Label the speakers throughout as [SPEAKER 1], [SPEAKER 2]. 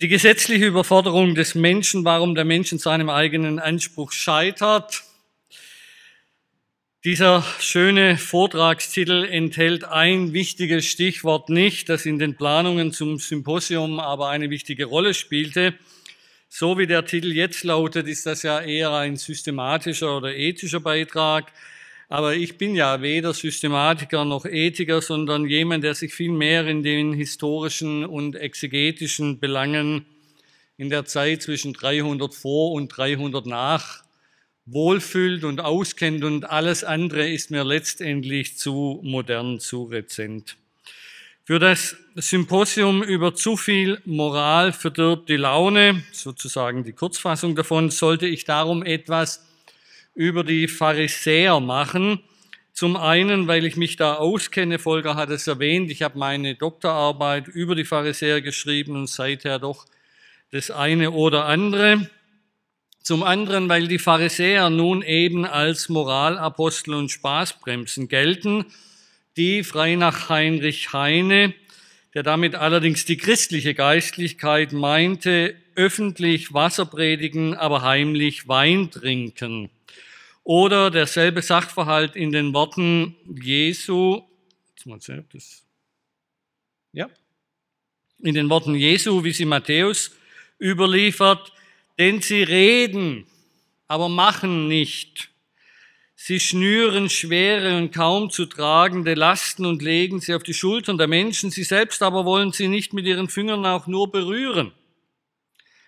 [SPEAKER 1] Die gesetzliche Überforderung des Menschen, warum der Mensch in seinem eigenen Anspruch scheitert. Dieser schöne Vortragstitel enthält ein wichtiges Stichwort nicht, das in den Planungen zum Symposium aber eine wichtige Rolle spielte. So wie der Titel jetzt lautet, ist das ja eher ein systematischer oder ethischer Beitrag. Aber ich bin ja weder Systematiker noch Ethiker, sondern jemand, der sich viel mehr in den historischen und exegetischen Belangen in der Zeit zwischen 300 vor und 300 nach wohlfühlt und auskennt und alles andere ist mir letztendlich zu modern, zu rezent. Für das Symposium über zu viel Moral verdirbt die Laune, sozusagen die Kurzfassung davon, sollte ich darum etwas über die Pharisäer machen. Zum einen, weil ich mich da auskenne, Volker hat es erwähnt, ich habe meine Doktorarbeit über die Pharisäer geschrieben und seither doch das eine oder andere. Zum anderen, weil die Pharisäer nun eben als Moralapostel und Spaßbremsen gelten, die frei nach Heinrich Heine, der damit allerdings die christliche Geistlichkeit meinte, öffentlich Wasser predigen, aber heimlich Wein trinken. Oder derselbe Sachverhalt in den Worten Jesu, ja, in den Worten Jesu, wie sie Matthäus überliefert, denn sie reden, aber machen nicht. Sie schnüren schwere und kaum zu tragende Lasten und legen sie auf die Schultern der Menschen, sie selbst aber wollen sie nicht mit ihren Fingern auch nur berühren.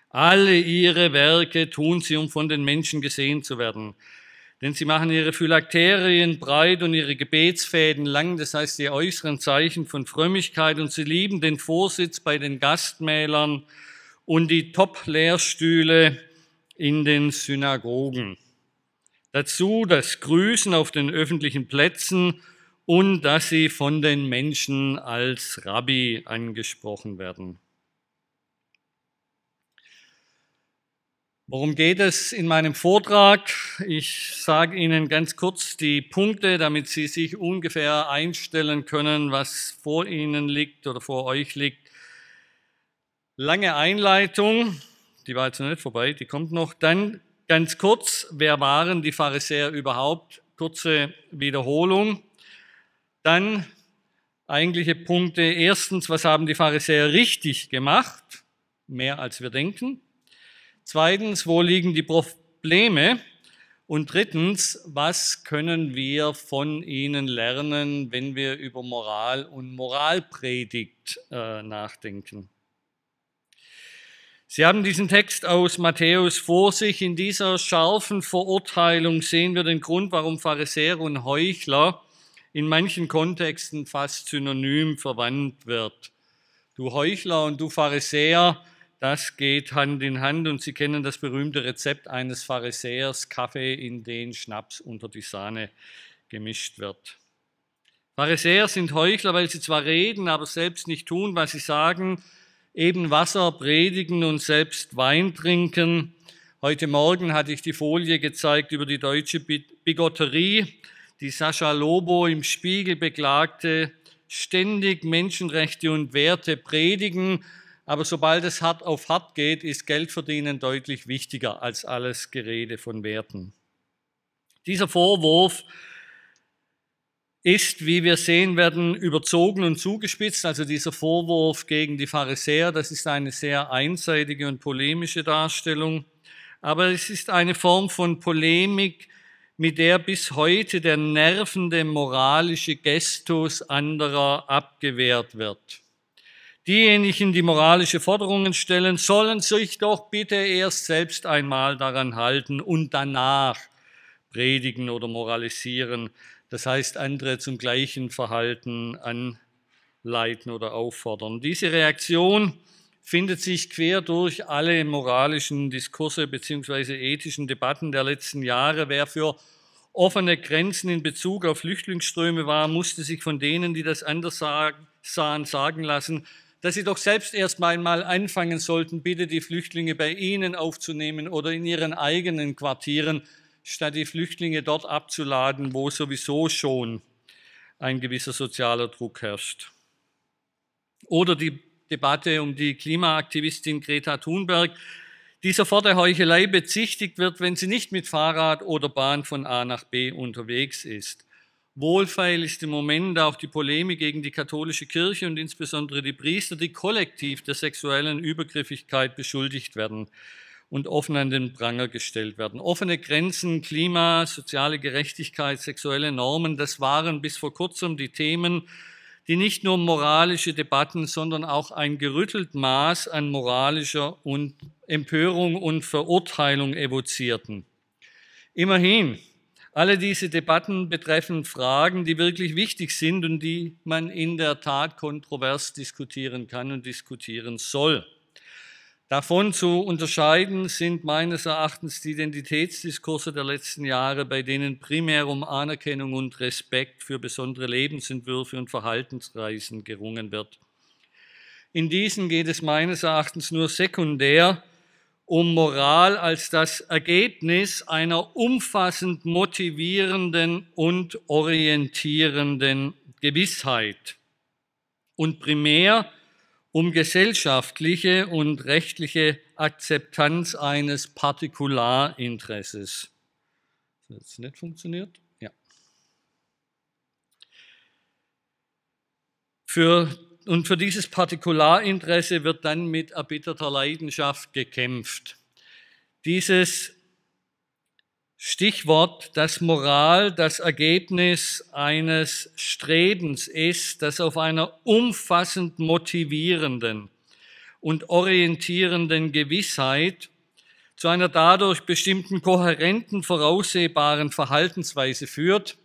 [SPEAKER 1] Alle ihre Werke tun sie, um von den Menschen gesehen zu werden. Denn sie machen ihre Phylakterien breit und ihre Gebetsfäden lang, das heißt die äußeren Zeichen von Frömmigkeit, und sie lieben den Vorsitz bei den Gastmälern und die Top-Lehrstühle in den Synagogen. Dazu das Grüßen auf den öffentlichen Plätzen und dass sie von den Menschen als Rabbi angesprochen werden. Worum geht es in meinem Vortrag? Ich sage Ihnen ganz kurz die Punkte, damit Sie sich ungefähr einstellen können, was vor Ihnen liegt oder vor euch liegt. Lange Einleitung, die war jetzt noch nicht vorbei, die kommt noch. Dann ganz kurz, wer waren die Pharisäer überhaupt? Kurze Wiederholung. Dann eigentliche Punkte. Erstens, was haben die Pharisäer richtig gemacht? Mehr als wir denken. Zweitens, wo liegen die Probleme? Und drittens, was können wir von ihnen lernen, wenn wir über Moral und Moralpredigt äh, nachdenken? Sie haben diesen Text aus Matthäus vor sich. In dieser scharfen Verurteilung sehen wir den Grund, warum Pharisäer und Heuchler in manchen Kontexten fast synonym verwandt wird. Du Heuchler und du Pharisäer, das geht Hand in Hand und Sie kennen das berühmte Rezept eines Pharisäers, Kaffee, in den Schnaps unter die Sahne gemischt wird. Pharisäer sind Heuchler, weil sie zwar reden, aber selbst nicht tun, was sie sagen, eben Wasser predigen und selbst Wein trinken. Heute Morgen hatte ich die Folie gezeigt über die deutsche Bigotterie, die Sascha Lobo im Spiegel beklagte, ständig Menschenrechte und Werte predigen, aber sobald es hart auf hart geht, ist Geldverdienen deutlich wichtiger als alles Gerede von Werten. Dieser Vorwurf ist, wie wir sehen werden, überzogen und zugespitzt. Also dieser Vorwurf gegen die Pharisäer, das ist eine sehr einseitige und polemische Darstellung. Aber es ist eine Form von Polemik, mit der bis heute der nervende moralische Gestus anderer abgewehrt wird. Diejenigen, die moralische Forderungen stellen, sollen sich doch bitte erst selbst einmal daran halten und danach predigen oder moralisieren. Das heißt, andere zum gleichen Verhalten anleiten oder auffordern. Diese Reaktion findet sich quer durch alle moralischen Diskurse beziehungsweise ethischen Debatten der letzten Jahre. Wer für offene Grenzen in Bezug auf Flüchtlingsströme war, musste sich von denen, die das anders sahen, sagen lassen, dass sie doch selbst erst einmal anfangen sollten, bitte die Flüchtlinge bei ihnen aufzunehmen oder in ihren eigenen Quartieren, statt die Flüchtlinge dort abzuladen, wo sowieso schon ein gewisser sozialer Druck herrscht. Oder die Debatte um die Klimaaktivistin Greta Thunberg, die sofort der Heuchelei bezichtigt wird, wenn sie nicht mit Fahrrad oder Bahn von A nach B unterwegs ist. Wohlfeil ist im Moment auch die Polemik gegen die katholische Kirche und insbesondere die Priester, die kollektiv der sexuellen Übergriffigkeit beschuldigt werden und offen an den Pranger gestellt werden. Offene Grenzen, Klima, soziale Gerechtigkeit, sexuelle Normen, das waren bis vor kurzem die Themen, die nicht nur moralische Debatten, sondern auch ein gerüttelt Maß an moralischer und Empörung und Verurteilung evozierten. Immerhin, alle diese Debatten betreffen Fragen, die wirklich wichtig sind und die man in der Tat kontrovers diskutieren kann und diskutieren soll. Davon zu unterscheiden sind meines Erachtens die Identitätsdiskurse der letzten Jahre, bei denen primär um Anerkennung und Respekt für besondere Lebensentwürfe und Verhaltensweisen gerungen wird. In diesen geht es meines Erachtens nur sekundär um Moral als das Ergebnis einer umfassend motivierenden und orientierenden Gewissheit und primär um gesellschaftliche und rechtliche Akzeptanz eines Partikularinteresses. Hat es nicht funktioniert? Für und für dieses Partikularinteresse wird dann mit erbitterter Leidenschaft gekämpft. Dieses Stichwort, dass Moral das Ergebnis eines Strebens ist, das auf einer umfassend motivierenden und orientierenden Gewissheit zu einer dadurch bestimmten kohärenten, voraussehbaren Verhaltensweise führt,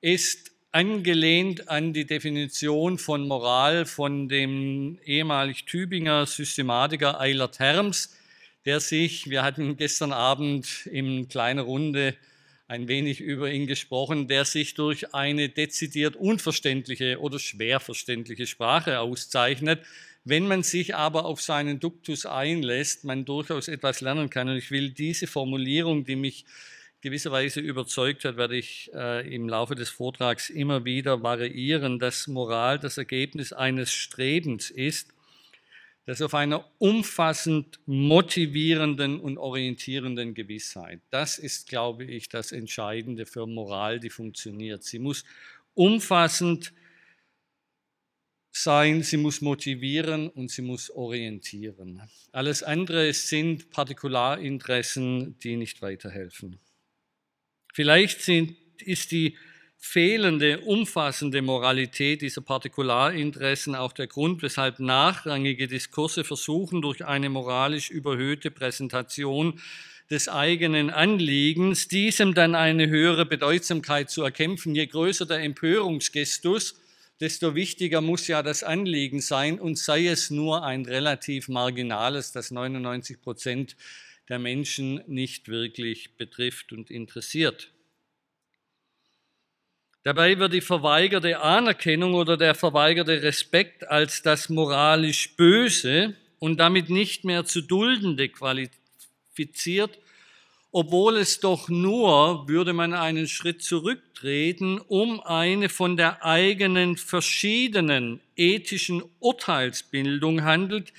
[SPEAKER 1] ist angelehnt an die Definition von Moral von dem ehemalig Tübinger Systematiker Eilert Herms, der sich, wir hatten gestern Abend in kleiner Runde ein wenig über ihn gesprochen, der sich durch eine dezidiert unverständliche oder schwer verständliche Sprache auszeichnet. Wenn man sich aber auf seinen Duktus einlässt, man durchaus etwas lernen kann. Und ich will diese Formulierung, die mich gewisserweise überzeugt hat, werde ich äh, im Laufe des Vortrags immer wieder variieren, dass Moral das Ergebnis eines Strebens ist, das auf einer umfassend motivierenden und orientierenden Gewissheit. Das ist, glaube ich, das Entscheidende für Moral, die funktioniert. Sie muss umfassend sein, sie muss motivieren und sie muss orientieren. Alles andere sind Partikularinteressen, die nicht weiterhelfen. Vielleicht sind, ist die fehlende, umfassende Moralität dieser Partikularinteressen auch der Grund, weshalb nachrangige Diskurse versuchen, durch eine moralisch überhöhte Präsentation des eigenen Anliegens diesem dann eine höhere Bedeutsamkeit zu erkämpfen. Je größer der Empörungsgestus, desto wichtiger muss ja das Anliegen sein und sei es nur ein relativ marginales, das 99 Prozent der Menschen nicht wirklich betrifft und interessiert. Dabei wird die verweigerte Anerkennung oder der verweigerte Respekt als das moralisch Böse und damit nicht mehr zu duldende qualifiziert, obwohl es doch nur, würde man einen Schritt zurücktreten, um eine von der eigenen verschiedenen ethischen Urteilsbildung handelt,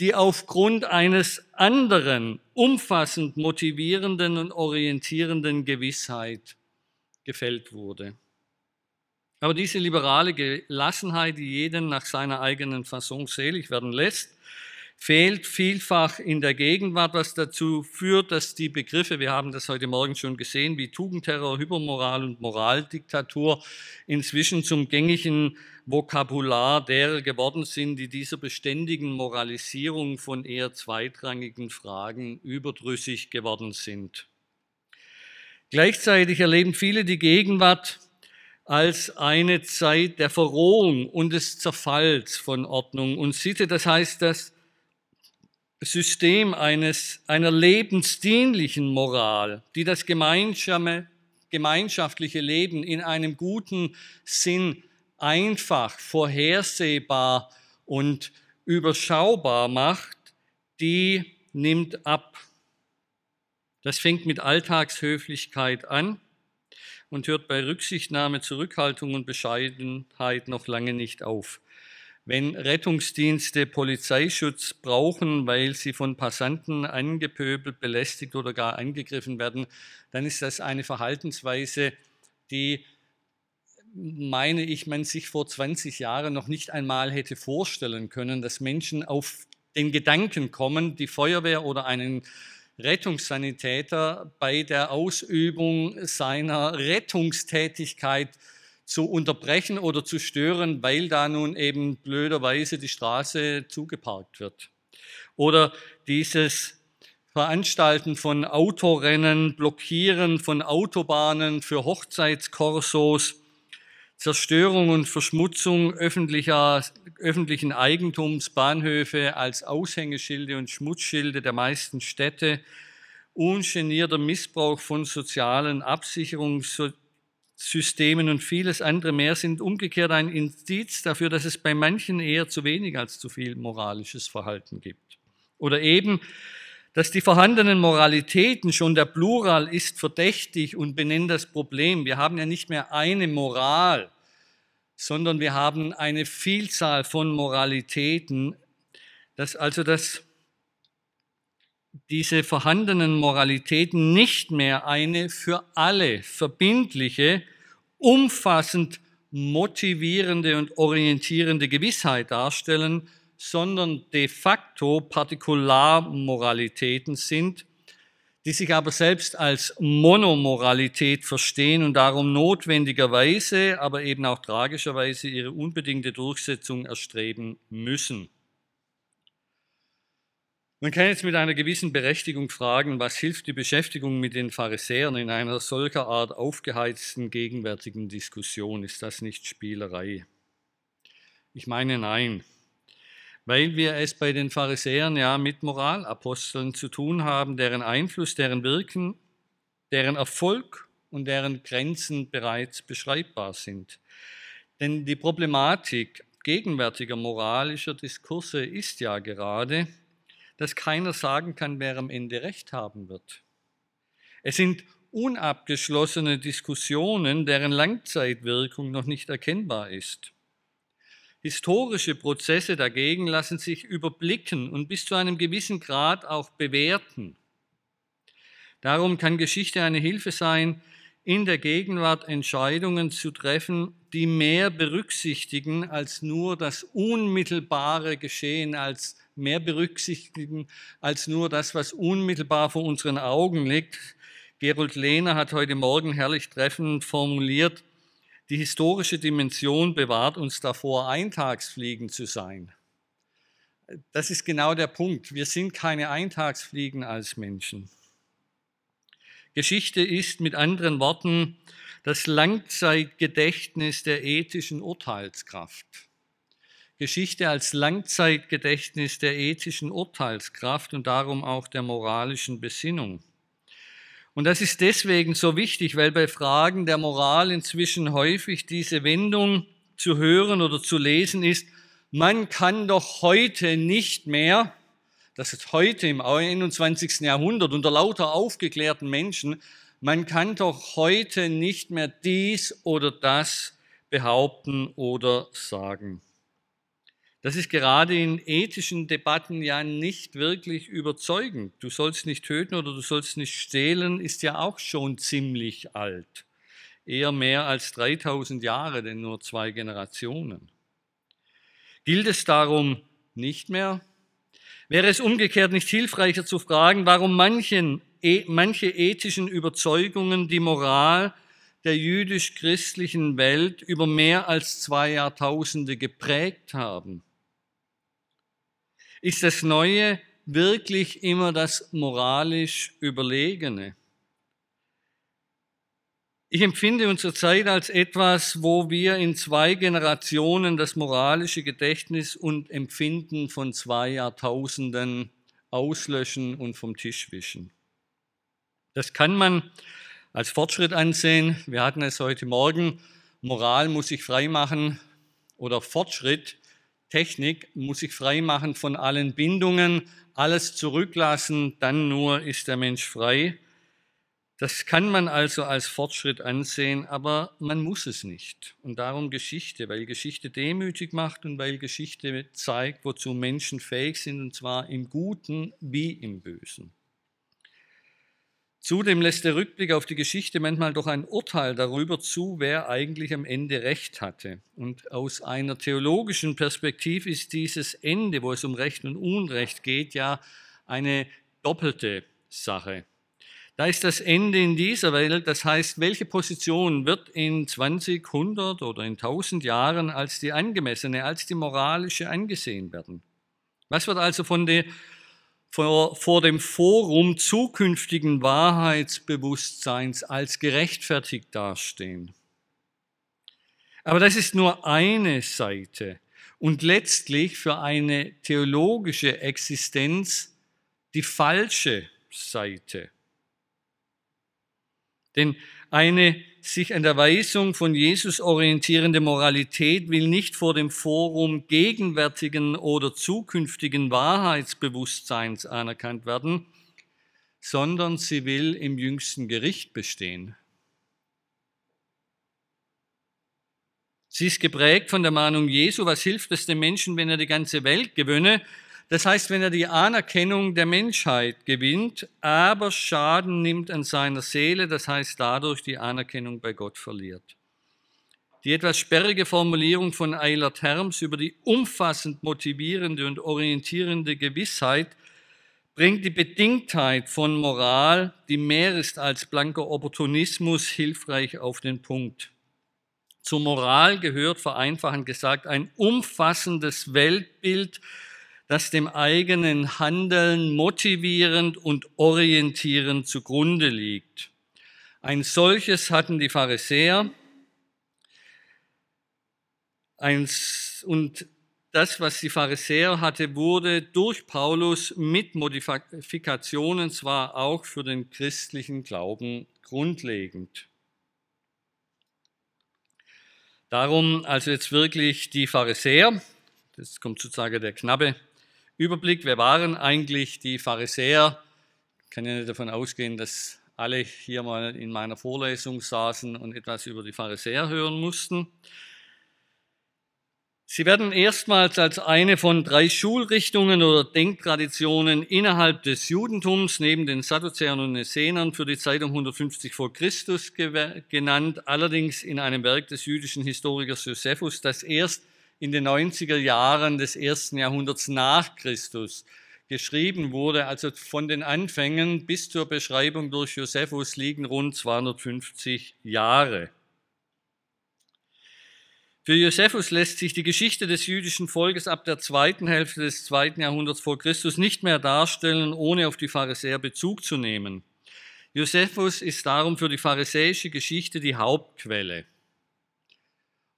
[SPEAKER 1] die aufgrund eines anderen, umfassend motivierenden und orientierenden Gewissheit gefällt wurde. Aber diese liberale Gelassenheit, die jeden nach seiner eigenen Fasson selig werden lässt, fehlt vielfach in der Gegenwart, was dazu führt, dass die Begriffe, wir haben das heute Morgen schon gesehen, wie Tugendterror, Hypermoral und Moraldiktatur inzwischen zum gängigen Vokabular derer geworden sind, die dieser beständigen Moralisierung von eher zweitrangigen Fragen überdrüssig geworden sind. Gleichzeitig erleben viele die Gegenwart als eine Zeit der Verrohung und des Zerfalls von Ordnung und Sitte. Das heißt, das System eines, einer lebensdienlichen Moral, die das gemeinschaftliche Leben in einem guten Sinn einfach, vorhersehbar und überschaubar macht, die nimmt ab. Das fängt mit Alltagshöflichkeit an und hört bei Rücksichtnahme, Zurückhaltung und Bescheidenheit noch lange nicht auf. wenn Rettungsdienste Polizeischutz brauchen, weil sie von Passanten angepöbelt, belästigt oder gar angegriffen werden, dann ist das eine Verhaltensweise, die, meine ich, man sich vor 20 Jahren noch nicht einmal hätte vorstellen können, dass Menschen auf den Gedanken kommen, die Feuerwehr oder einen Rettungssanitäter bei der Ausübung seiner Rettungstätigkeit zu unterbrechen oder zu stören, weil da nun eben blöderweise die Straße zugeparkt wird. Oder dieses Veranstalten von Autorennen, Blockieren von Autobahnen für Hochzeitskorsos, Zerstörung und Verschmutzung öffentlicher, öffentlichen Eigentums, Bahnhöfe als Aushängeschilde und Schmutzschilde der meisten Städte, ungenierter Missbrauch von sozialen Absicherungs Systemen und vieles andere mehr sind umgekehrt ein Indiz dafür, dass es bei manchen eher zu wenig als zu viel moralisches Verhalten gibt. Oder eben, dass die vorhandenen Moralitäten, schon der Plural ist verdächtig und benennt das Problem. Wir haben ja nicht mehr eine Moral, sondern wir haben eine Vielzahl von Moralitäten, dass also das diese vorhandenen Moralitäten nicht mehr eine für alle verbindliche, umfassend motivierende und orientierende Gewissheit darstellen, sondern de facto Partikularmoralitäten sind, die sich aber selbst als Monomoralität verstehen und darum notwendigerweise, aber eben auch tragischerweise ihre unbedingte Durchsetzung erstreben müssen. Man kann jetzt mit einer gewissen Berechtigung fragen, was hilft die Beschäftigung mit den Pharisäern in einer solcher Art aufgeheizten gegenwärtigen Diskussion? Ist das nicht Spielerei? Ich meine nein, weil wir es bei den Pharisäern ja mit Moralaposteln zu tun haben, deren Einfluss, deren Wirken, deren Erfolg und deren Grenzen bereits beschreibbar sind. Denn die Problematik gegenwärtiger moralischer Diskurse ist ja gerade, dass keiner sagen kann, wer am Ende recht haben wird. Es sind unabgeschlossene Diskussionen, deren Langzeitwirkung noch nicht erkennbar ist. Historische Prozesse dagegen lassen sich überblicken und bis zu einem gewissen Grad auch bewerten. Darum kann Geschichte eine Hilfe sein, in der Gegenwart Entscheidungen zu treffen, die mehr berücksichtigen als nur das unmittelbare Geschehen, als mehr berücksichtigen als nur das, was unmittelbar vor unseren Augen liegt. Gerold Lehner hat heute Morgen herrlich treffend formuliert, die historische Dimension bewahrt uns davor, Eintagsfliegen zu sein. Das ist genau der Punkt. Wir sind keine Eintagsfliegen als Menschen. Geschichte ist mit anderen Worten das Langzeitgedächtnis der ethischen Urteilskraft. Geschichte als Langzeitgedächtnis der ethischen Urteilskraft und darum auch der moralischen Besinnung. Und das ist deswegen so wichtig, weil bei Fragen der Moral inzwischen häufig diese Wendung zu hören oder zu lesen ist, man kann doch heute nicht mehr, das ist heute im 21. Jahrhundert unter lauter aufgeklärten Menschen, man kann doch heute nicht mehr dies oder das behaupten oder sagen. Das ist gerade in ethischen Debatten ja nicht wirklich überzeugend. Du sollst nicht töten oder du sollst nicht stehlen, ist ja auch schon ziemlich alt. Eher mehr als 3000 Jahre, denn nur zwei Generationen. Gilt es darum nicht mehr? Wäre es umgekehrt nicht hilfreicher zu fragen, warum manchen, e, manche ethischen Überzeugungen die Moral der jüdisch-christlichen Welt über mehr als zwei Jahrtausende geprägt haben? Ist das Neue wirklich immer das moralisch Überlegene? Ich empfinde unsere Zeit als etwas, wo wir in zwei Generationen das moralische Gedächtnis und Empfinden von zwei Jahrtausenden auslöschen und vom Tisch wischen. Das kann man als Fortschritt ansehen. Wir hatten es heute Morgen. Moral muss sich freimachen oder Fortschritt Technik muss sich frei machen von allen Bindungen, alles zurücklassen, dann nur ist der Mensch frei. Das kann man also als Fortschritt ansehen, aber man muss es nicht. Und darum Geschichte, weil Geschichte demütig macht und weil Geschichte zeigt, wozu Menschen fähig sind, und zwar im Guten wie im Bösen. Zudem lässt der Rückblick auf die Geschichte manchmal doch ein Urteil darüber zu, wer eigentlich am Ende recht hatte. Und aus einer theologischen Perspektive ist dieses Ende, wo es um Recht und Unrecht geht, ja eine doppelte Sache. Da ist das Ende in dieser Welt, das heißt, welche Position wird in 20, 100 oder in 1000 Jahren als die angemessene, als die moralische angesehen werden? Was wird also von der, vor, vor dem Forum zukünftigen Wahrheitsbewusstseins als gerechtfertigt dastehen? Aber das ist nur eine Seite und letztlich für eine theologische Existenz die falsche Seite. Denn eine sich an der Weisung von Jesus orientierende Moralität will nicht vor dem Forum gegenwärtigen oder zukünftigen Wahrheitsbewusstseins anerkannt werden, sondern sie will im jüngsten Gericht bestehen. Sie ist geprägt von der Mahnung Jesu, was hilft es dem Menschen, wenn er die ganze Welt gewönne das heißt, wenn er die Anerkennung der Menschheit gewinnt, aber Schaden nimmt an seiner Seele, das heißt dadurch die Anerkennung bei Gott verliert. Die etwas sperrige Formulierung von Eilert Herms über die umfassend motivierende und orientierende Gewissheit bringt die Bedingtheit von Moral, die mehr ist als blanker Opportunismus, hilfreich auf den Punkt. Zur Moral gehört vereinfachend gesagt ein umfassendes Weltbild, das dem eigenen Handeln motivierend und orientierend zugrunde liegt. Ein solches hatten die Pharisäer. Und das, was die Pharisäer hatte, wurde durch Paulus mit Modifikationen zwar auch für den christlichen Glauben grundlegend. Darum also jetzt wirklich die Pharisäer, das kommt sozusagen der knappe Überblick, wer waren eigentlich die Pharisäer? Ich kann ja nicht davon ausgehen, dass alle hier mal in meiner Vorlesung saßen und etwas über die Pharisäer hören mussten. Sie werden erstmals als eine von drei Schulrichtungen oder Denktraditionen innerhalb des Judentums neben den Sadduzäern und Essenern für die Zeit um 150 vor Christus genannt, allerdings in einem Werk des jüdischen Historikers Josephus, das erst in den 90er Jahren des ersten Jahrhunderts nach Christus geschrieben wurde. Also von den Anfängen bis zur Beschreibung durch Josephus liegen rund 250 Jahre. Für Josephus lässt sich die Geschichte des jüdischen Volkes ab der zweiten Hälfte des zweiten Jahrhunderts vor Christus nicht mehr darstellen, ohne auf die Pharisäer Bezug zu nehmen. Josephus ist darum für die pharisäische Geschichte die Hauptquelle.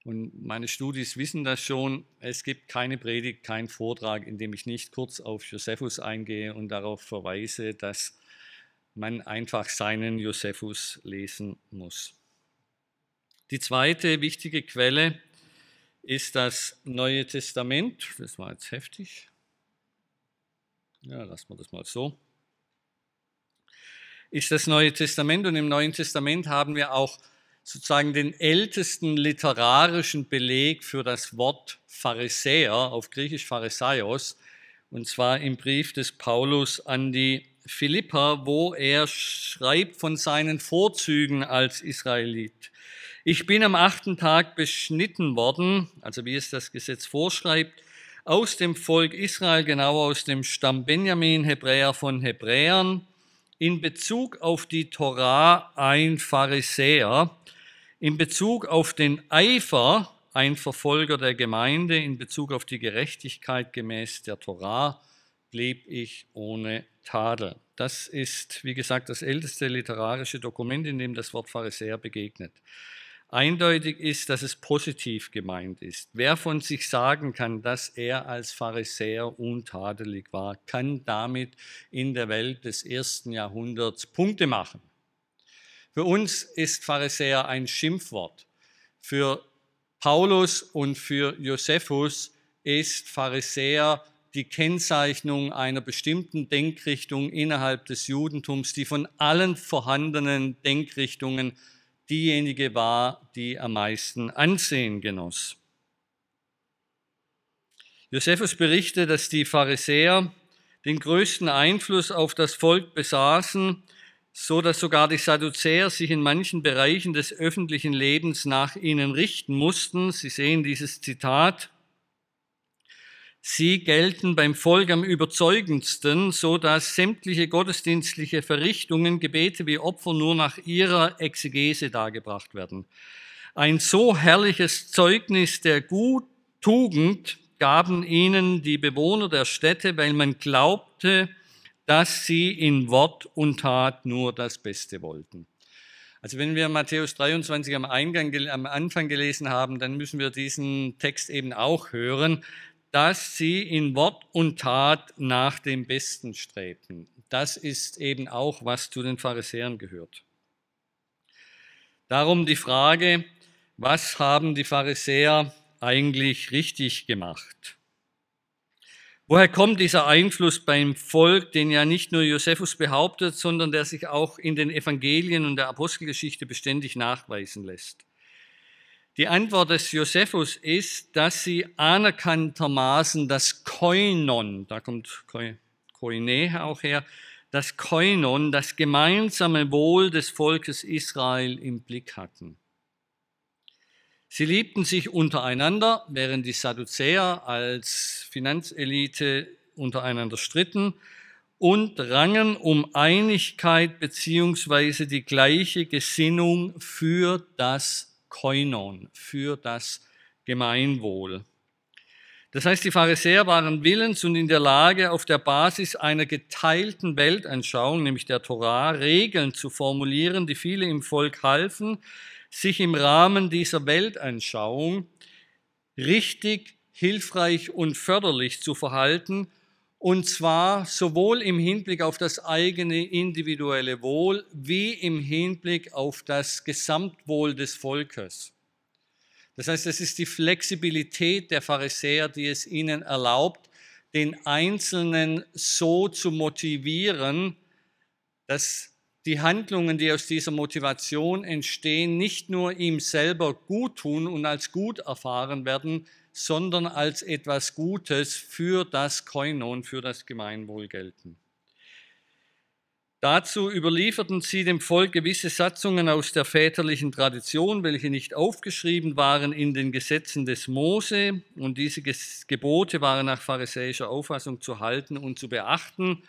[SPEAKER 1] Und meine Studis wissen das schon. Es gibt keine Predigt, keinen Vortrag, in dem ich nicht kurz auf Josephus eingehe und darauf verweise, dass man einfach seinen Josephus lesen muss. Die zweite wichtige Quelle ist das Neue Testament. Das war jetzt heftig. Ja, lassen wir das mal so. Ist das Neue Testament und im Neuen Testament haben wir auch sozusagen den ältesten literarischen Beleg für das Wort Pharisäer, auf Griechisch Pharisaios, und zwar im Brief des Paulus an die Philippa, wo er schreibt von seinen Vorzügen als Israelit. Ich bin am achten Tag beschnitten worden, also wie es das Gesetz vorschreibt, aus dem Volk Israel, genau aus dem Stamm Benjamin, Hebräer von Hebräern, in Bezug auf die Torah ein Pharisäer, in Bezug auf den Eifer ein Verfolger der Gemeinde, in Bezug auf die Gerechtigkeit gemäß der Torah blieb ich ohne Tadel. Das ist, wie gesagt, das älteste literarische Dokument, in dem das Wort Pharisäer begegnet. Eindeutig ist, dass es positiv gemeint ist. Wer von sich sagen kann, dass er als Pharisäer untadelig war, kann damit in der Welt des ersten Jahrhunderts Punkte machen. Für uns ist Pharisäer ein Schimpfwort. Für Paulus und für Josephus ist Pharisäer die Kennzeichnung einer bestimmten Denkrichtung innerhalb des Judentums, die von allen vorhandenen Denkrichtungen diejenige war, die am meisten Ansehen genoss. Josephus berichtet, dass die Pharisäer den größten Einfluss auf das Volk besaßen, so dass sogar die Sadduzäer sich in manchen Bereichen des öffentlichen Lebens nach ihnen richten mussten. Sie sehen dieses Zitat. Sie gelten beim Volk am überzeugendsten, so dass sämtliche gottesdienstliche Verrichtungen, Gebete wie Opfer nur nach ihrer Exegese dargebracht werden. Ein so herrliches Zeugnis der Gut Tugend gaben ihnen die Bewohner der Städte, weil man glaubte, dass sie in Wort und Tat nur das Beste wollten. Also wenn wir Matthäus 23 am, Eingang, am Anfang gelesen haben, dann müssen wir diesen Text eben auch hören, dass sie in Wort und Tat nach dem Besten strebten. Das ist eben auch, was zu den Pharisäern gehört. Darum die Frage, was haben die Pharisäer eigentlich richtig gemacht? Woher kommt dieser Einfluss beim Volk, den ja nicht nur Josephus behauptet, sondern der sich auch in den Evangelien und der Apostelgeschichte beständig nachweisen lässt? Die Antwort des Josephus ist, dass sie anerkanntermaßen das Koinon, da kommt Koine auch her, das Koinon, das gemeinsame Wohl des Volkes Israel im Blick hatten. Sie liebten sich untereinander, während die Sadduzäer als Finanzelite untereinander stritten und rangen um Einigkeit beziehungsweise die gleiche Gesinnung für das Koinon, für das Gemeinwohl. Das heißt, die Pharisäer waren willens und in der Lage, auf der Basis einer geteilten Weltanschauung, nämlich der Torah, Regeln zu formulieren, die viele im Volk halfen, sich im Rahmen dieser Weltanschauung richtig, hilfreich und förderlich zu verhalten, und zwar sowohl im Hinblick auf das eigene individuelle Wohl wie im Hinblick auf das Gesamtwohl des Volkes. Das heißt, es ist die Flexibilität der Pharisäer, die es ihnen erlaubt, den Einzelnen so zu motivieren, dass die Handlungen, die aus dieser Motivation entstehen, nicht nur ihm selber gut tun und als gut erfahren werden, sondern als etwas Gutes für das Koinon, für das Gemeinwohl gelten. Dazu überlieferten sie dem Volk gewisse Satzungen aus der väterlichen Tradition, welche nicht aufgeschrieben waren in den Gesetzen des Mose. Und diese Gebote waren nach pharisäischer Auffassung zu halten und zu beachten.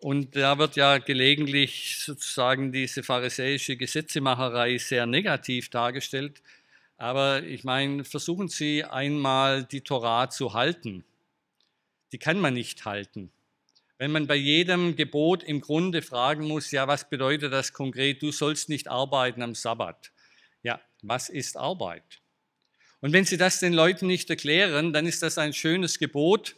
[SPEAKER 1] Und da wird ja gelegentlich sozusagen diese pharisäische Gesetzemacherei sehr negativ dargestellt. Aber ich meine, versuchen Sie einmal die Torah zu halten. Die kann man nicht halten. Wenn man bei jedem Gebot im Grunde fragen muss, ja, was bedeutet das konkret? Du sollst nicht arbeiten am Sabbat. Ja, was ist Arbeit? Und wenn Sie das den Leuten nicht erklären, dann ist das ein schönes Gebot,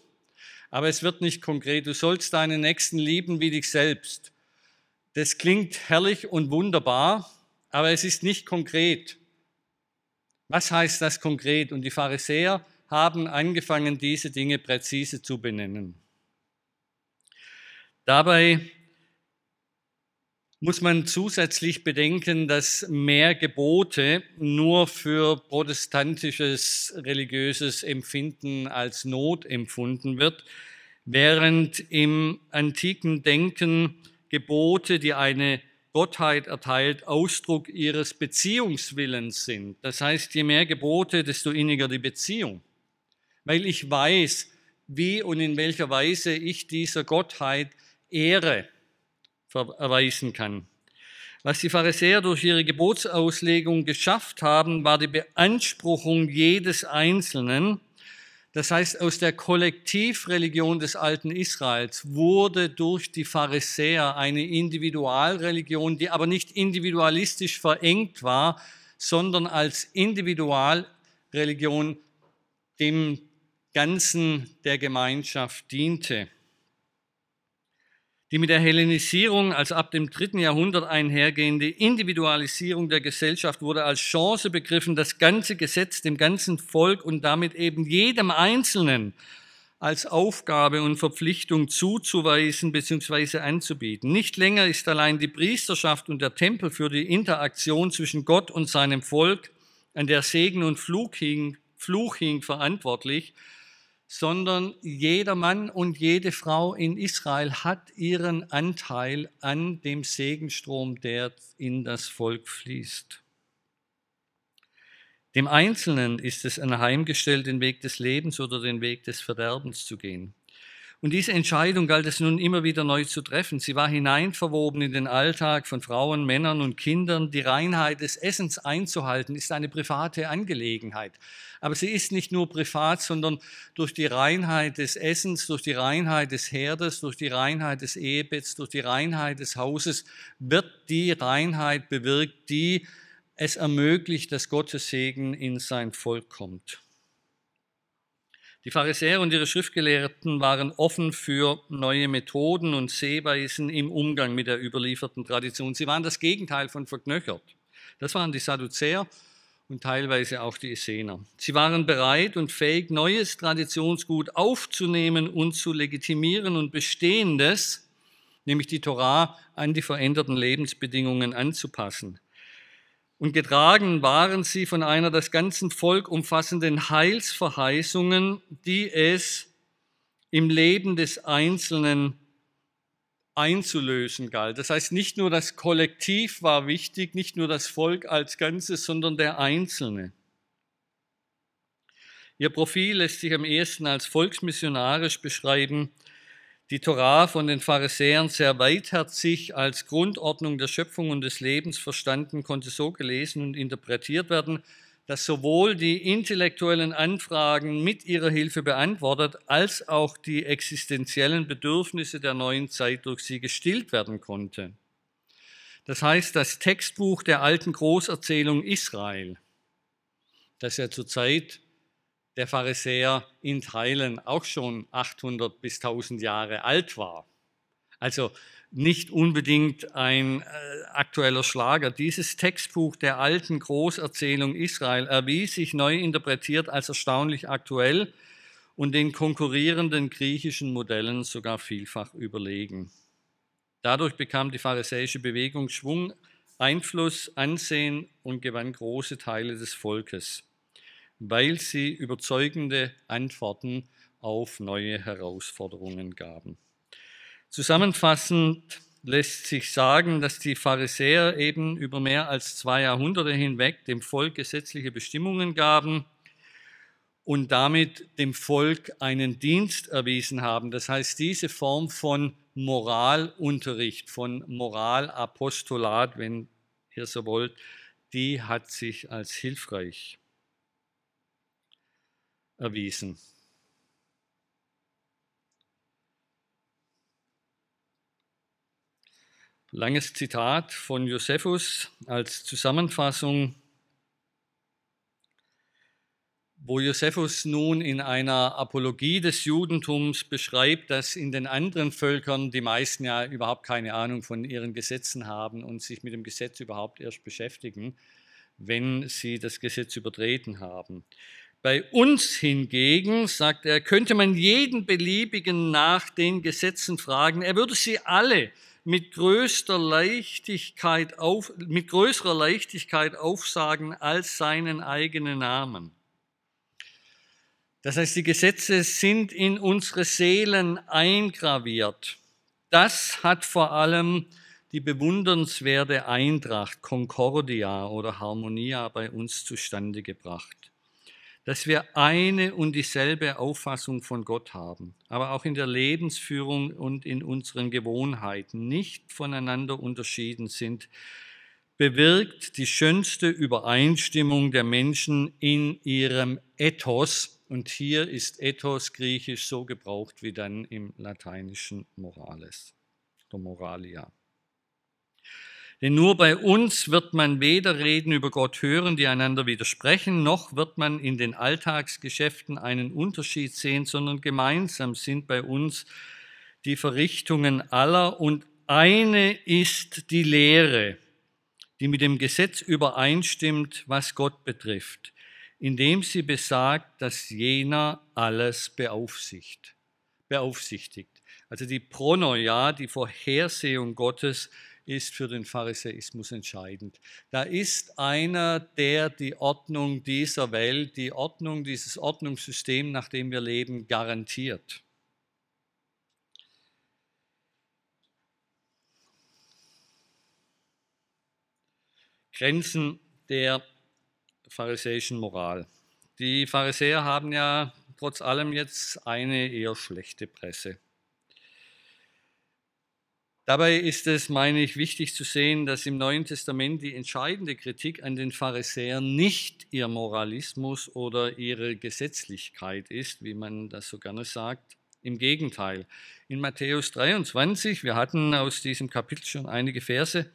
[SPEAKER 1] aber es wird nicht konkret. Du sollst deinen Nächsten lieben wie dich selbst. Das klingt herrlich und wunderbar, aber es ist nicht konkret. Was heißt das konkret? Und die Pharisäer haben angefangen, diese Dinge präzise zu benennen. Dabei muss man zusätzlich bedenken, dass mehr Gebote nur für protestantisches religiöses Empfinden als Not empfunden wird, während im antiken Denken Gebote, die eine Gottheit erteilt, Ausdruck ihres Beziehungswillens sind. Das heißt, je mehr Gebote, desto inniger die Beziehung. Weil ich weiß, wie und in welcher Weise ich dieser Gottheit Ehre erweisen kann. Was die Pharisäer durch ihre Gebotsauslegung geschafft haben, war die Beanspruchung jedes Einzelnen. Das heißt, aus der Kollektivreligion des alten Israels wurde durch die Pharisäer eine Individualreligion, die aber nicht individualistisch verengt war, sondern als Individualreligion dem Ganzen der Gemeinschaft diente. Die mit der Hellenisierung, also ab dem dritten Jahrhundert einhergehende Individualisierung der Gesellschaft wurde als Chance begriffen, das ganze Gesetz dem ganzen Volk und damit eben jedem Einzelnen als Aufgabe und Verpflichtung zuzuweisen bzw. anzubieten. Nicht länger ist allein die Priesterschaft und der Tempel für die Interaktion zwischen Gott und seinem Volk, an der Segen und Fluch hing, Fluch hing verantwortlich, sondern jeder Mann und jede Frau in Israel hat ihren Anteil an dem Segenstrom, der in das Volk fließt. Dem Einzelnen ist es anheimgestellt, den Weg des Lebens oder den Weg des Verderbens zu gehen. Und diese Entscheidung galt es nun immer wieder neu zu treffen. Sie war hineinverwoben in den Alltag von Frauen, Männern und Kindern. Die Reinheit des Essens einzuhalten ist eine private Angelegenheit. Aber sie ist nicht nur privat, sondern durch die Reinheit des Essens, durch die Reinheit des Herdes, durch die Reinheit des Ehebetts, durch die Reinheit des Hauses wird die Reinheit bewirkt, die es ermöglicht, dass Gottes Segen in sein Volk kommt. Die Pharisäer und ihre Schriftgelehrten waren offen für neue Methoden und Sehweisen im Umgang mit der überlieferten Tradition. Sie waren das Gegenteil von verknöchert. Das waren die Sadduzäer und teilweise auch die Essener. Sie waren bereit und fähig, neues Traditionsgut aufzunehmen und zu legitimieren und Bestehendes, nämlich die Torah, an die veränderten Lebensbedingungen anzupassen und getragen waren sie von einer das ganzen Volk umfassenden Heilsverheißungen, die es im Leben des Einzelnen einzulösen galt. Das heißt, nicht nur das Kollektiv war wichtig, nicht nur das Volk als Ganzes, sondern der Einzelne. Ihr Profil lässt sich am ehesten als volksmissionarisch beschreiben, die Torah von den Pharisäern sehr weitherzig als Grundordnung der Schöpfung und des Lebens verstanden, konnte so gelesen und interpretiert werden, dass sowohl die intellektuellen Anfragen mit ihrer Hilfe beantwortet, als auch die existenziellen Bedürfnisse der neuen Zeit durch sie gestillt werden konnte. Das heißt, das Textbuch der alten Großerzählung Israel, das ja zur Zeit der Pharisäer in Teilen auch schon 800 bis 1000 Jahre alt war. Also nicht unbedingt ein äh, aktueller Schlager. Dieses Textbuch der alten Großerzählung Israel erwies sich neu interpretiert als erstaunlich aktuell und den konkurrierenden griechischen Modellen sogar vielfach überlegen. Dadurch bekam die pharisäische Bewegung Schwung, Einfluss, Ansehen und gewann große Teile des Volkes weil sie überzeugende Antworten auf neue Herausforderungen gaben. Zusammenfassend lässt sich sagen, dass die Pharisäer eben über mehr als zwei Jahrhunderte hinweg dem Volk gesetzliche Bestimmungen gaben und damit dem Volk einen Dienst erwiesen haben. Das heißt, diese Form von Moralunterricht, von Moralapostolat, wenn ihr so wollt, die hat sich als hilfreich erwiesen. Langes Zitat von Josephus als Zusammenfassung, wo Josephus nun in einer Apologie des Judentums beschreibt, dass in den anderen Völkern die meisten ja überhaupt keine Ahnung von ihren Gesetzen haben und sich mit dem Gesetz überhaupt erst beschäftigen, wenn sie das Gesetz übertreten haben. Bei uns hingegen, sagt er, könnte man jeden beliebigen nach den Gesetzen fragen. Er würde sie alle mit größter Leichtigkeit auf, mit größerer Leichtigkeit aufsagen als seinen eigenen Namen. Das heißt, die Gesetze sind in unsere Seelen eingraviert. Das hat vor allem die bewundernswerte Eintracht Concordia oder Harmonia bei uns zustande gebracht dass wir eine und dieselbe Auffassung von Gott haben, aber auch in der Lebensführung und in unseren Gewohnheiten nicht voneinander unterschieden sind, bewirkt die schönste Übereinstimmung der Menschen in ihrem Ethos. Und hier ist Ethos griechisch so gebraucht wie dann im lateinischen Morales Moralia. Denn nur bei uns wird man weder Reden über Gott hören, die einander widersprechen, noch wird man in den Alltagsgeschäften einen Unterschied sehen, sondern gemeinsam sind bei uns die Verrichtungen aller und eine ist die Lehre, die mit dem Gesetz übereinstimmt, was Gott betrifft. indem sie besagt, dass jener alles beaufsichtigt. beaufsichtigt. Also die Pronoia, die Vorhersehung Gottes, ist für den Pharisäismus entscheidend. Da ist einer, der die Ordnung dieser Welt, die Ordnung, dieses Ordnungssystem, nach dem wir leben, garantiert. Grenzen der pharisäischen Moral. Die Pharisäer haben ja trotz allem jetzt eine eher schlechte Presse. Dabei ist es, meine ich, wichtig zu sehen, dass im Neuen Testament die entscheidende Kritik an den Pharisäern nicht ihr Moralismus oder ihre Gesetzlichkeit ist, wie man das so gerne sagt. Im Gegenteil. In Matthäus 23, wir hatten aus diesem Kapitel schon einige Verse,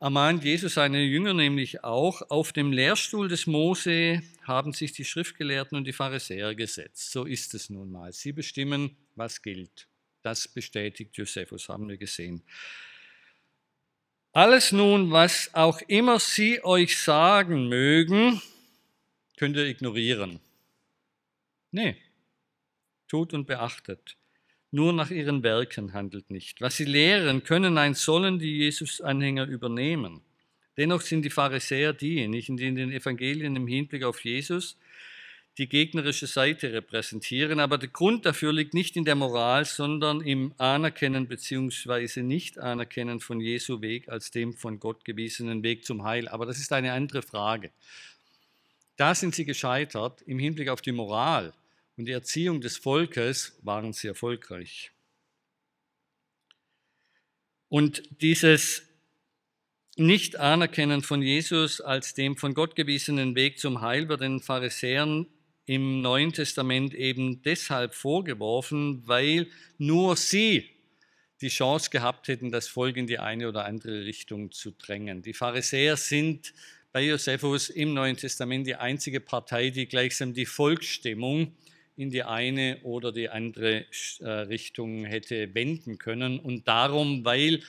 [SPEAKER 1] ermahnt Jesus seine Jünger nämlich auch, auf dem Lehrstuhl des Mose haben sich die Schriftgelehrten und die Pharisäer gesetzt. So ist es nun mal. Sie bestimmen, was gilt. Das bestätigt Josephus, haben wir gesehen. Alles nun, was auch immer sie euch sagen mögen, könnt ihr ignorieren. Nee, tut und beachtet. Nur nach ihren Werken handelt nicht. Was sie lehren, können ein Sollen die Jesus-Anhänger übernehmen. Dennoch sind die Pharisäer diejenigen, die in den Evangelien im Hinblick auf Jesus die gegnerische Seite repräsentieren. Aber der Grund dafür liegt nicht in der Moral, sondern im Anerkennen bzw. Nicht-Anerkennen von Jesu Weg als dem von Gott gewiesenen Weg zum Heil. Aber das ist eine andere Frage. Da sind sie gescheitert. Im Hinblick auf die Moral und die Erziehung des Volkes waren sie erfolgreich. Und dieses Nicht-Anerkennen von Jesus als dem von Gott gewiesenen Weg zum Heil wird den Pharisäern im Neuen Testament eben deshalb vorgeworfen, weil nur sie die Chance gehabt hätten, das Volk in die eine oder andere Richtung zu drängen. Die Pharisäer sind bei Josephus im Neuen Testament die einzige Partei, die gleichsam die Volksstimmung in die eine oder die andere äh, Richtung hätte wenden können. Und darum, weil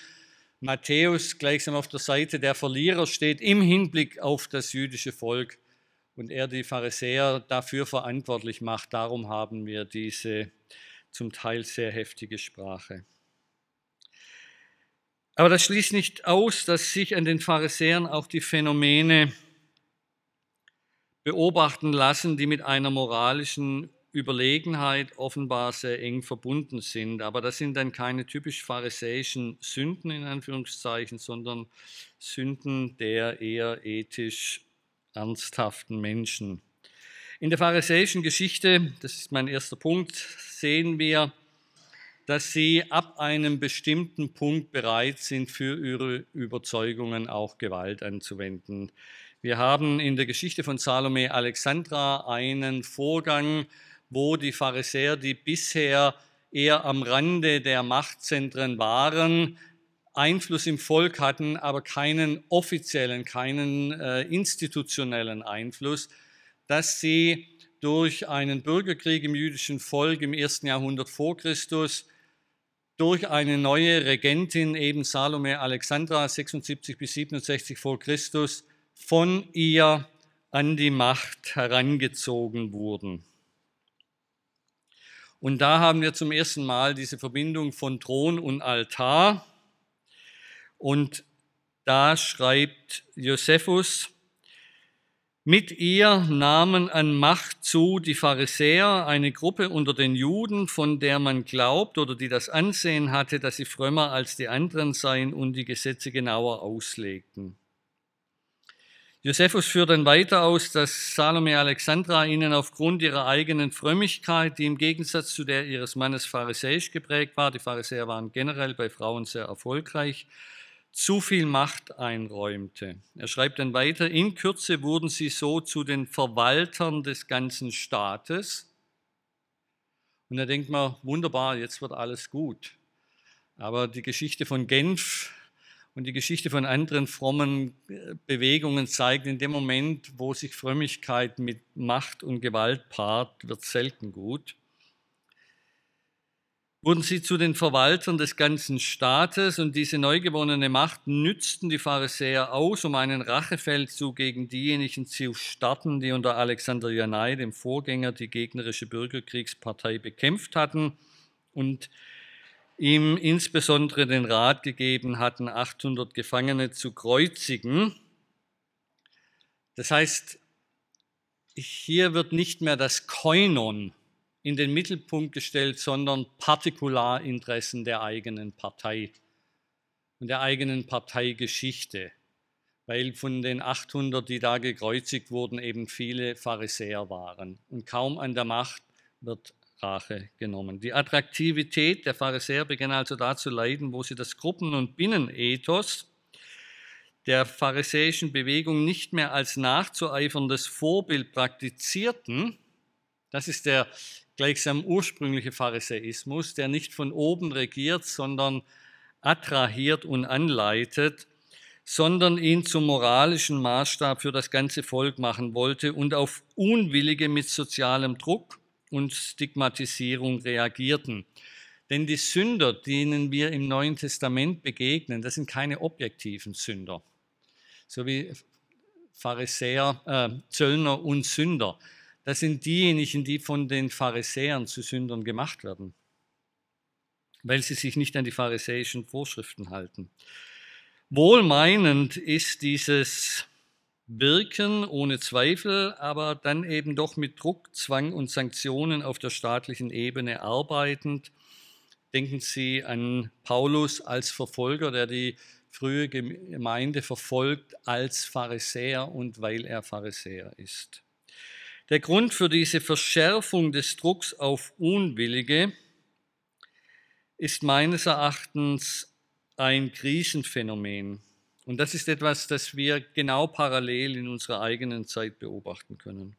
[SPEAKER 1] Matthäus gleichsam auf der Seite der Verlierer steht im Hinblick auf das jüdische Volk, und er die Pharisäer dafür verantwortlich macht. Darum haben wir diese zum Teil sehr heftige Sprache. Aber das schließt nicht aus, dass sich an den Pharisäern auch die Phänomene beobachten lassen, die mit einer moralischen Überlegenheit offenbar sehr eng verbunden sind. Aber das sind dann keine typisch pharisäischen Sünden in Anführungszeichen, sondern Sünden der eher ethisch ernsthaften Menschen. In der pharisäischen Geschichte, das ist mein erster Punkt, sehen wir, dass sie ab einem bestimmten Punkt bereit sind, für ihre Überzeugungen auch Gewalt anzuwenden. Wir haben in der Geschichte von Salome Alexandra einen Vorgang, wo die Pharisäer, die bisher eher am Rande der Machtzentren waren, Einfluss im Volk hatten, aber keinen offiziellen, keinen äh, institutionellen Einfluss, dass sie durch einen Bürgerkrieg im jüdischen Volk im ersten Jahrhundert vor Christus, durch eine neue Regentin, eben Salome Alexandra, 76 bis 67 vor Christus, von ihr an die Macht herangezogen wurden. Und da haben wir zum ersten Mal diese Verbindung von Thron und Altar. Und da schreibt Josephus, mit ihr nahmen an Macht zu die Pharisäer, eine Gruppe unter den Juden, von der man glaubt oder die das Ansehen hatte, dass sie frömmer als die anderen seien und die Gesetze genauer auslegten. Josephus führt dann weiter aus, dass Salome Alexandra ihnen aufgrund ihrer eigenen Frömmigkeit, die im Gegensatz zu der ihres Mannes pharisäisch geprägt war, die Pharisäer waren generell bei Frauen sehr erfolgreich, zu viel Macht einräumte. Er schreibt dann weiter, in Kürze wurden sie so zu den Verwaltern des ganzen Staates. Und da denkt man, wunderbar, jetzt wird alles gut. Aber die Geschichte von Genf und die Geschichte von anderen frommen äh, Bewegungen zeigt, in dem Moment, wo sich Frömmigkeit mit Macht und Gewalt paart, wird selten gut. Wurden sie zu den Verwaltern des ganzen Staates und diese neu gewonnene Macht nützten die Pharisäer aus, um einen Rachefeldzug gegen diejenigen zu starten, die unter Alexander Janai, dem Vorgänger, die gegnerische Bürgerkriegspartei bekämpft hatten und ihm insbesondere den Rat gegeben hatten, 800 Gefangene zu kreuzigen. Das heißt, hier wird nicht mehr das Koinon in den Mittelpunkt gestellt, sondern Partikularinteressen der eigenen Partei und der eigenen Parteigeschichte, weil von den 800, die da gekreuzigt wurden, eben viele Pharisäer waren. Und kaum an der Macht wird Rache genommen. Die Attraktivität der Pharisäer begann also da zu leiden, wo sie das Gruppen- und Binnenethos der pharisäischen Bewegung nicht mehr als nachzueiferndes Vorbild praktizierten. Das ist der gleichsam ursprüngliche Pharisäismus, der nicht von oben regiert, sondern attrahiert und anleitet, sondern ihn zum moralischen Maßstab für das ganze Volk machen wollte und auf Unwillige mit sozialem Druck und Stigmatisierung reagierten. Denn die Sünder, denen wir im Neuen Testament begegnen, das sind keine objektiven Sünder, so wie Pharisäer, äh, Zöllner und Sünder das sind diejenigen, die von den Pharisäern zu Sündern gemacht werden, weil sie sich nicht an die pharisäischen Vorschriften halten. Wohlmeinend ist dieses Wirken ohne Zweifel, aber dann eben doch mit Druck, Zwang und Sanktionen auf der staatlichen Ebene arbeitend. Denken Sie an Paulus als Verfolger, der die frühe Gemeinde verfolgt als Pharisäer und weil er Pharisäer ist. Der Grund für diese Verschärfung des Drucks auf Unwillige ist meines Erachtens ein Krisenphänomen. Und das ist etwas, das wir genau parallel in unserer eigenen Zeit beobachten können.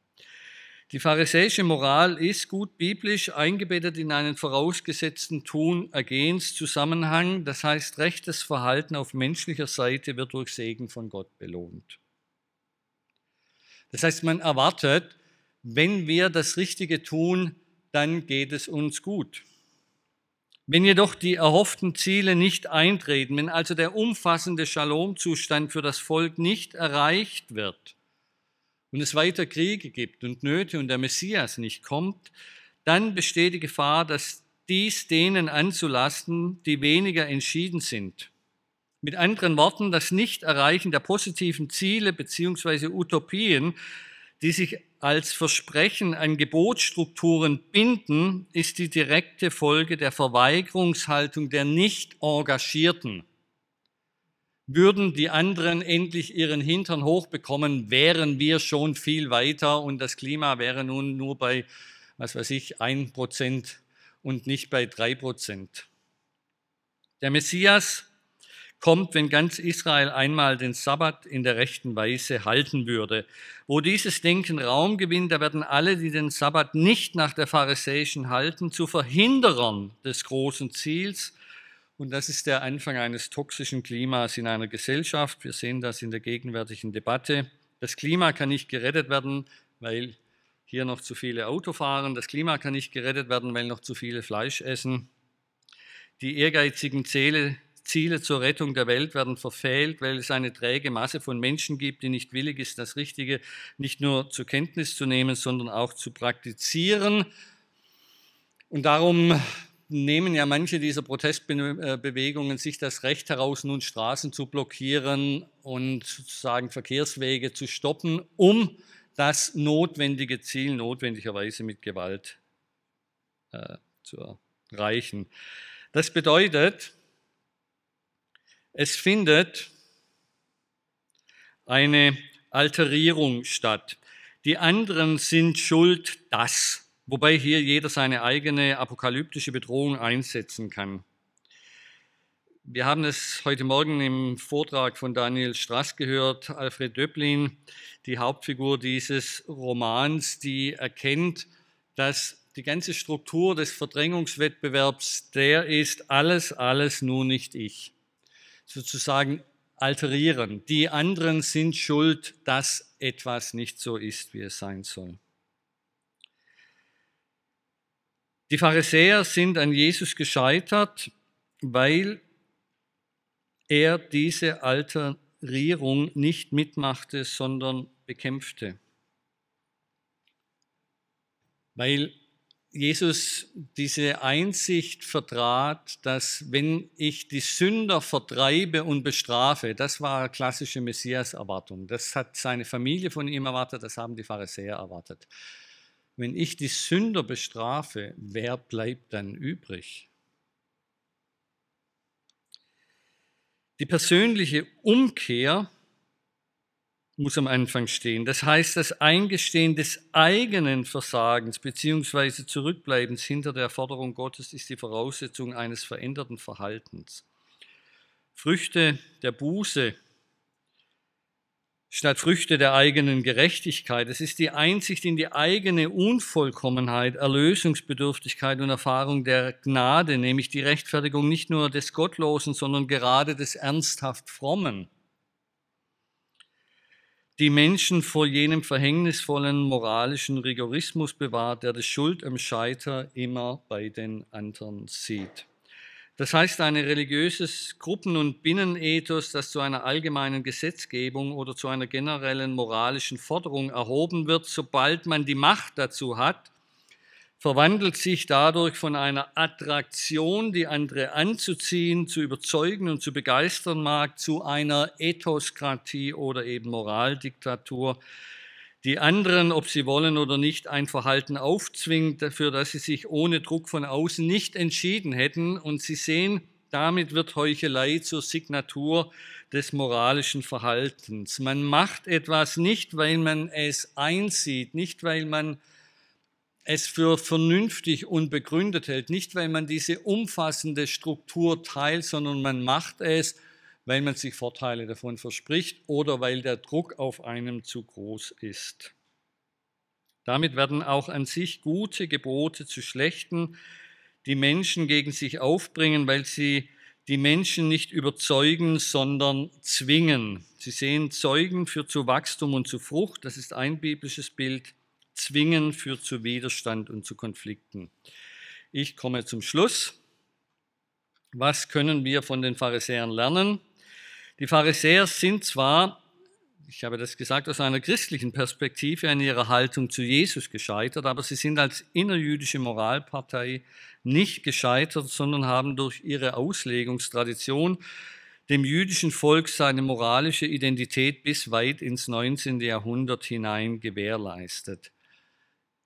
[SPEAKER 1] Die pharisäische Moral ist gut biblisch eingebettet in einen vorausgesetzten Tun-Ergehens-Zusammenhang. Das heißt, rechtes Verhalten auf menschlicher Seite wird durch Segen von Gott belohnt. Das heißt, man erwartet, wenn wir das Richtige tun, dann geht es uns gut. Wenn jedoch die erhofften Ziele nicht eintreten, wenn also der umfassende Shalom-Zustand für das Volk nicht erreicht wird und es weiter Kriege gibt und Nöte und der Messias nicht kommt, dann besteht die Gefahr, dass dies denen anzulasten, die weniger entschieden sind. Mit anderen Worten, das Nicht-Erreichen der positiven Ziele beziehungsweise Utopien, die sich als Versprechen an Gebotsstrukturen binden, ist die direkte Folge der Verweigerungshaltung der Nicht-Engagierten. Würden die anderen endlich ihren Hintern hochbekommen, wären wir schon viel weiter und das Klima wäre nun nur bei, was weiß ich, ein Prozent und nicht bei drei Prozent. Der Messias kommt, wenn ganz Israel einmal den Sabbat in der rechten Weise halten würde. Wo dieses Denken Raum gewinnt, da werden alle, die den Sabbat nicht nach der pharisäischen halten, zu Verhinderern des großen Ziels. Und das ist der Anfang eines toxischen Klimas in einer Gesellschaft. Wir sehen das in der gegenwärtigen Debatte. Das Klima kann nicht gerettet werden, weil hier noch zu viele Auto fahren. Das Klima kann nicht gerettet werden, weil noch zu viele Fleisch essen. Die ehrgeizigen Ziele Ziele zur Rettung der Welt werden verfehlt, weil es eine träge Masse von Menschen gibt, die nicht willig ist, das Richtige nicht nur zur Kenntnis zu nehmen, sondern auch zu praktizieren. Und darum nehmen ja manche dieser Protestbewegungen sich das Recht heraus, nun Straßen zu blockieren und sozusagen Verkehrswege zu stoppen, um das notwendige Ziel notwendigerweise mit Gewalt äh, zu erreichen. Das bedeutet, es findet eine Alterierung statt. Die anderen sind schuld, das, wobei hier jeder seine eigene apokalyptische Bedrohung einsetzen kann. Wir haben es heute Morgen im Vortrag von Daniel Strass gehört, Alfred Döblin, die Hauptfigur dieses Romans, die erkennt, dass die ganze Struktur des Verdrängungswettbewerbs der ist, alles, alles, nur nicht ich sozusagen alterieren. Die anderen sind schuld, dass etwas nicht so ist, wie es sein soll. Die Pharisäer sind an Jesus gescheitert, weil er diese Alterierung nicht mitmachte, sondern bekämpfte. Weil Jesus diese Einsicht vertrat, dass wenn ich die Sünder vertreibe und bestrafe, das war klassische Messias-Erwartung. Das hat seine Familie von ihm erwartet, das haben die Pharisäer erwartet. Wenn ich die Sünder bestrafe, wer bleibt dann übrig? Die persönliche Umkehr muss am Anfang stehen. Das heißt, das Eingestehen des eigenen Versagens bzw. Zurückbleibens hinter der Forderung Gottes ist die Voraussetzung eines veränderten Verhaltens. Früchte der Buße statt Früchte der eigenen Gerechtigkeit. Es ist die Einsicht in die eigene Unvollkommenheit, Erlösungsbedürftigkeit und Erfahrung der Gnade, nämlich die Rechtfertigung nicht nur des Gottlosen, sondern gerade des ernsthaft Frommen die Menschen vor jenem verhängnisvollen moralischen Rigorismus bewahrt, der die Schuld am Scheiter immer bei den anderen sieht. Das heißt, ein religiöses Gruppen- und Binnenethos, das zu einer allgemeinen Gesetzgebung oder zu einer generellen moralischen Forderung erhoben wird, sobald man die Macht dazu hat, verwandelt sich dadurch von einer Attraktion, die andere anzuziehen, zu überzeugen und zu begeistern mag, zu einer Ethoskratie oder eben Moraldiktatur, die anderen, ob sie wollen oder nicht, ein Verhalten aufzwingt, für das sie sich ohne Druck von außen nicht entschieden hätten. Und sie sehen, damit wird Heuchelei zur Signatur des moralischen Verhaltens. Man macht etwas nicht, weil man es einsieht, nicht weil man es für vernünftig und begründet hält. Nicht, weil man diese umfassende Struktur teilt, sondern man macht es, weil man sich Vorteile davon verspricht oder weil der Druck auf einem zu groß ist. Damit werden auch an sich gute Gebote zu schlechten, die Menschen gegen sich aufbringen, weil sie die Menschen nicht überzeugen, sondern zwingen. Sie sehen Zeugen für zu Wachstum und zu Frucht, das ist ein biblisches Bild. Zwingen führt zu Widerstand und zu Konflikten. Ich komme zum Schluss. Was können wir von den Pharisäern lernen? Die Pharisäer sind zwar, ich habe das gesagt, aus einer christlichen Perspektive an ihrer Haltung zu Jesus gescheitert, aber sie sind als innerjüdische Moralpartei nicht gescheitert, sondern haben durch ihre Auslegungstradition dem jüdischen Volk seine moralische Identität bis weit ins 19. Jahrhundert hinein gewährleistet.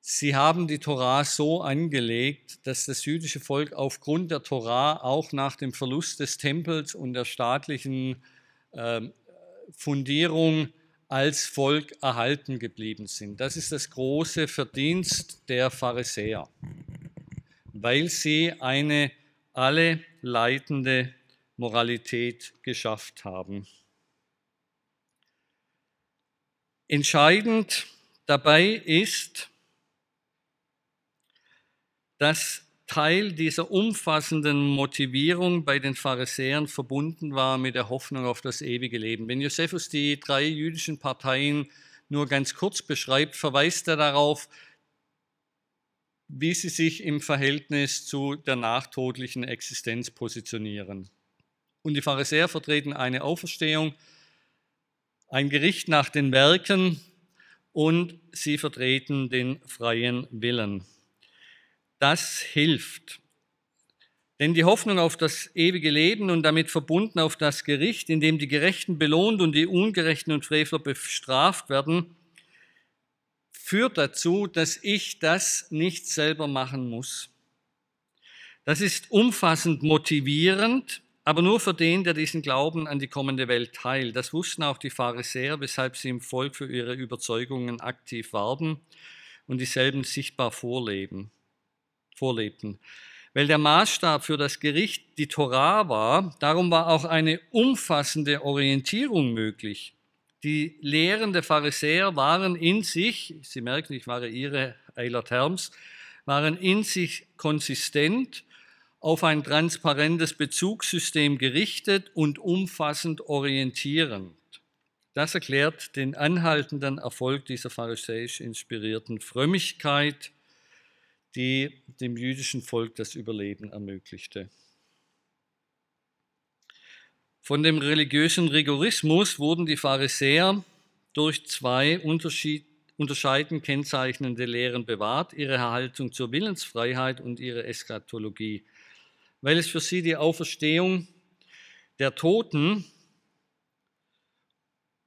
[SPEAKER 1] Sie haben die Torah so angelegt, dass das jüdische Volk aufgrund der Torah auch nach dem Verlust des Tempels und der staatlichen äh, Fundierung als Volk erhalten geblieben sind. Das ist das große Verdienst der Pharisäer, weil sie eine alle leitende Moralität geschafft haben. Entscheidend dabei ist, dass Teil dieser umfassenden Motivierung bei den Pharisäern verbunden war mit der Hoffnung auf das ewige Leben. Wenn Josephus die drei jüdischen Parteien nur ganz kurz beschreibt, verweist er darauf, wie sie sich im Verhältnis zu der nachtodlichen Existenz positionieren. Und die Pharisäer vertreten eine Auferstehung, ein Gericht nach den Werken und sie vertreten den freien Willen das hilft. Denn die Hoffnung auf das ewige Leben und damit verbunden auf das Gericht, in dem die Gerechten belohnt und die Ungerechten und Frevler bestraft werden, führt dazu, dass ich das nicht selber machen muss. Das ist umfassend motivierend, aber nur für den, der diesen Glauben an die kommende Welt teilt. Das wussten auch die Pharisäer, weshalb sie im Volk für ihre Überzeugungen aktiv warben und dieselben sichtbar vorleben vorlebten. Weil der Maßstab für das Gericht die Torah war, darum war auch eine umfassende Orientierung möglich. Die Lehren der Pharisäer waren in sich, Sie merken, ich variiere Eilert Herms, waren in sich konsistent, auf ein transparentes Bezugssystem gerichtet und umfassend orientierend. Das erklärt den anhaltenden Erfolg dieser pharisäisch inspirierten Frömmigkeit, die dem jüdischen Volk das Überleben ermöglichte. Von dem religiösen Rigorismus wurden die Pharisäer durch zwei unterscheiden kennzeichnende Lehren bewahrt, ihre Haltung zur Willensfreiheit und ihre Eschatologie, weil es für sie die Auferstehung der Toten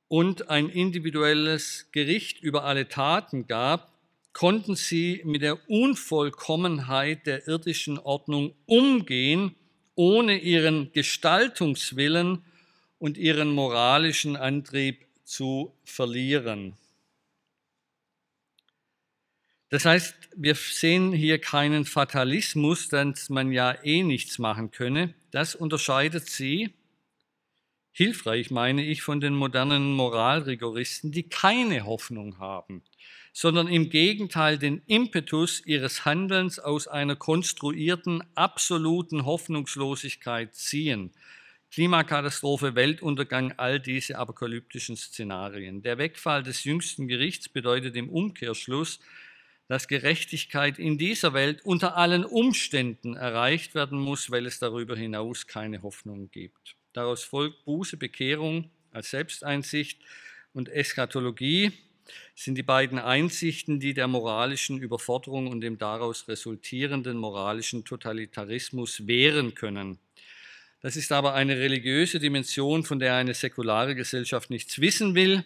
[SPEAKER 1] und ein individuelles Gericht über alle Taten gab, konnten sie mit der Unvollkommenheit der irdischen Ordnung umgehen ohne ihren Gestaltungswillen und ihren moralischen Antrieb zu verlieren. Das heißt, wir sehen hier keinen Fatalismus, dass man ja eh nichts machen könne. Das unterscheidet sie, hilfreich meine ich, von den modernen Moralrigoristen, die keine Hoffnung haben sondern im Gegenteil den Impetus ihres Handelns aus einer konstruierten, absoluten Hoffnungslosigkeit ziehen. Klimakatastrophe, Weltuntergang, all diese apokalyptischen Szenarien. Der Wegfall des jüngsten Gerichts bedeutet im Umkehrschluss, dass Gerechtigkeit in dieser Welt unter allen Umständen erreicht werden muss, weil es darüber hinaus keine Hoffnung gibt. Daraus folgt Buße, Bekehrung als Selbsteinsicht und Eschatologie, sind die beiden Einsichten, die der moralischen Überforderung und dem daraus resultierenden moralischen Totalitarismus wehren können. Das ist aber eine religiöse Dimension, von der eine säkulare Gesellschaft nichts wissen will.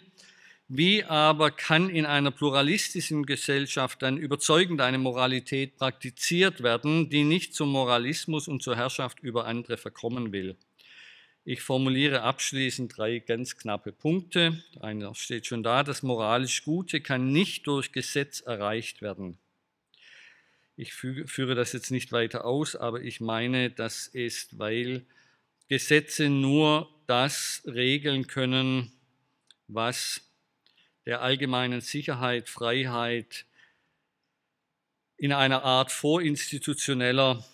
[SPEAKER 1] Wie aber kann in einer pluralistischen Gesellschaft dann überzeugend eine Moralität praktiziert werden, die nicht zum Moralismus und zur Herrschaft über andere verkommen will? Ich formuliere abschließend drei ganz knappe Punkte. Einer steht schon da, das moralisch Gute kann nicht durch Gesetz erreicht werden. Ich führe das jetzt nicht weiter aus, aber ich meine, das ist, weil Gesetze nur das regeln können, was der allgemeinen Sicherheit, Freiheit in einer Art vorinstitutioneller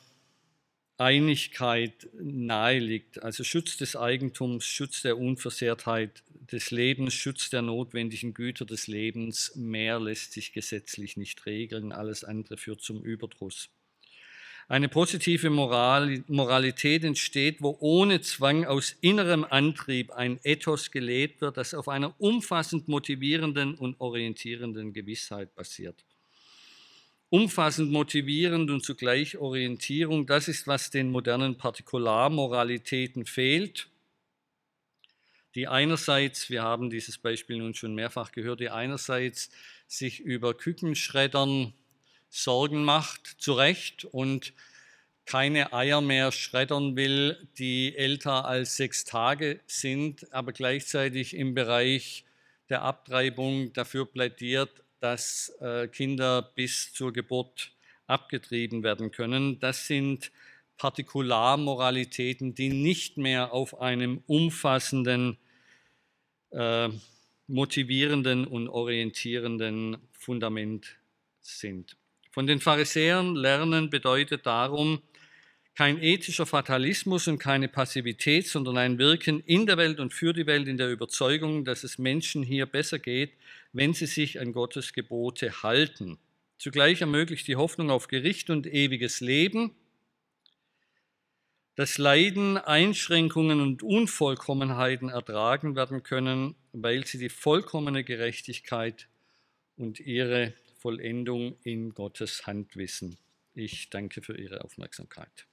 [SPEAKER 1] Einigkeit naheliegt. Also Schutz des Eigentums, Schutz der Unversehrtheit des Lebens, Schutz der notwendigen Güter des Lebens. Mehr lässt sich gesetzlich nicht regeln, alles andere führt zum Überdruss. Eine positive Moral, Moralität entsteht, wo ohne Zwang aus innerem Antrieb ein Ethos gelebt wird, das auf einer umfassend motivierenden und orientierenden Gewissheit basiert umfassend motivierend und zugleich Orientierung, das ist, was den modernen Partikularmoralitäten fehlt, die einerseits, wir haben dieses Beispiel nun schon mehrfach gehört, die einerseits sich über Kükenschreddern Sorgen macht, zu Recht, und keine Eier mehr schreddern will, die älter als sechs Tage sind, aber gleichzeitig im Bereich der Abtreibung dafür plädiert, dass äh, Kinder bis zur Geburt abgetrieben werden können. Das sind Partikularmoralitäten, die nicht mehr auf einem umfassenden, äh, motivierenden und orientierenden Fundament sind. Von den Pharisäern lernen bedeutet darum, kein ethischer Fatalismus und keine Passivität, sondern ein Wirken in der Welt und für die Welt in der Überzeugung, dass es Menschen hier besser geht, wenn sie sich an Gottes Gebote halten. Zugleich ermöglicht die Hoffnung auf Gericht und ewiges Leben, dass Leiden, Einschränkungen und Unvollkommenheiten ertragen werden können, weil sie die vollkommene Gerechtigkeit und ihre Vollendung in Gottes Hand wissen. Ich danke für Ihre Aufmerksamkeit.